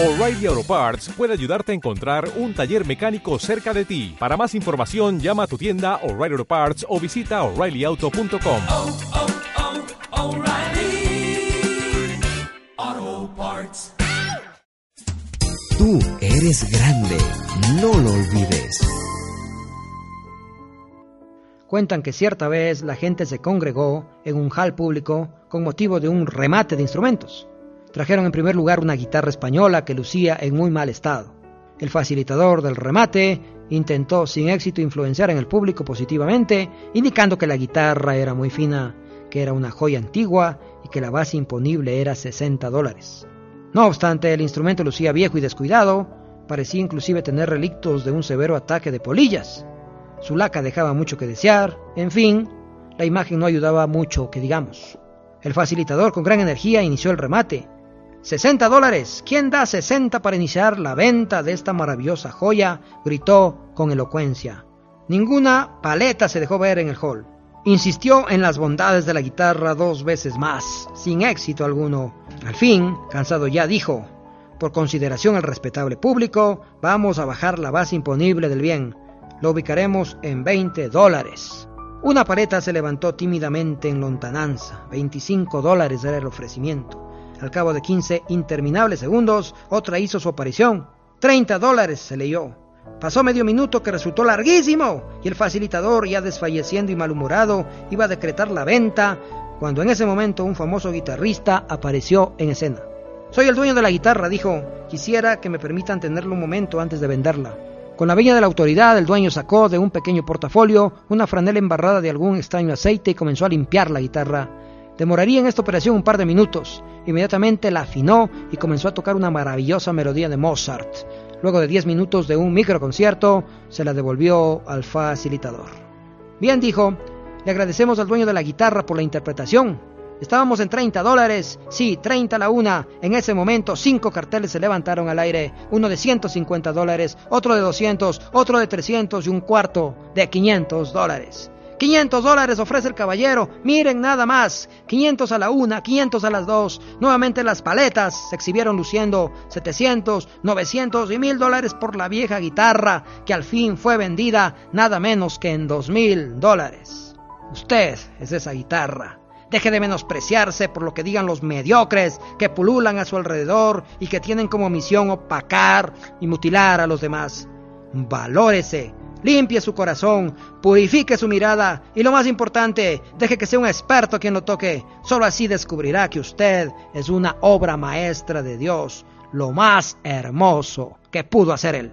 O'Reilly Auto Parts puede ayudarte a encontrar un taller mecánico cerca de ti. Para más información, llama a tu tienda O'Reilly Auto Parts o visita oreillyauto.com. oh, oh, O'Reilly Auto Parts. Tú eres grande, no lo olvides. Cuentan que cierta vez la gente se congregó en un hall público con motivo de un remate de instrumentos. Trajeron en primer lugar una guitarra española que lucía en muy mal estado. El facilitador del remate intentó sin éxito influenciar en el público positivamente, indicando que la guitarra era muy fina, que era una joya antigua y que la base imponible era 60 dólares. No obstante, el instrumento lucía viejo y descuidado, parecía inclusive tener relictos de un severo ataque de polillas. Su laca dejaba mucho que desear, en fin, la imagen no ayudaba mucho, que digamos. El facilitador con gran energía inició el remate, 60 dólares. ¿Quién da 60 para iniciar la venta de esta maravillosa joya? gritó con elocuencia. Ninguna paleta se dejó ver en el hall. Insistió en las bondades de la guitarra dos veces más, sin éxito alguno. Al fin, cansado ya, dijo, por consideración al respetable público, vamos a bajar la base imponible del bien. Lo ubicaremos en 20 dólares. Una paleta se levantó tímidamente en lontananza. 25 dólares era el ofrecimiento. Al cabo de 15 interminables segundos, otra hizo su aparición. 30 dólares se leyó. Pasó medio minuto que resultó larguísimo y el facilitador, ya desfalleciendo y malhumorado, iba a decretar la venta cuando en ese momento un famoso guitarrista apareció en escena. Soy el dueño de la guitarra, dijo. Quisiera que me permitan tenerla un momento antes de venderla. Con la veña de la autoridad, el dueño sacó de un pequeño portafolio una franela embarrada de algún extraño aceite y comenzó a limpiar la guitarra. Demoraría en esta operación un par de minutos. Inmediatamente la afinó y comenzó a tocar una maravillosa melodía de Mozart. Luego de 10 minutos de un microconcierto, se la devolvió al facilitador. Bien, dijo, le agradecemos al dueño de la guitarra por la interpretación. Estábamos en 30 dólares. Sí, 30 la una. En ese momento, cinco carteles se levantaron al aire. Uno de 150 dólares, otro de 200, otro de 300 y un cuarto de 500 dólares. 500 dólares ofrece el caballero. Miren nada más. 500 a la una, 500 a las dos. Nuevamente las paletas se exhibieron luciendo 700, 900 y 1000 dólares por la vieja guitarra que al fin fue vendida nada menos que en 2000 dólares. Usted es esa guitarra. Deje de menospreciarse por lo que digan los mediocres que pululan a su alrededor y que tienen como misión opacar y mutilar a los demás. Valórese, limpie su corazón, purifique su mirada y lo más importante, deje que sea un experto quien lo toque. Solo así descubrirá que usted es una obra maestra de Dios, lo más hermoso que pudo hacer él.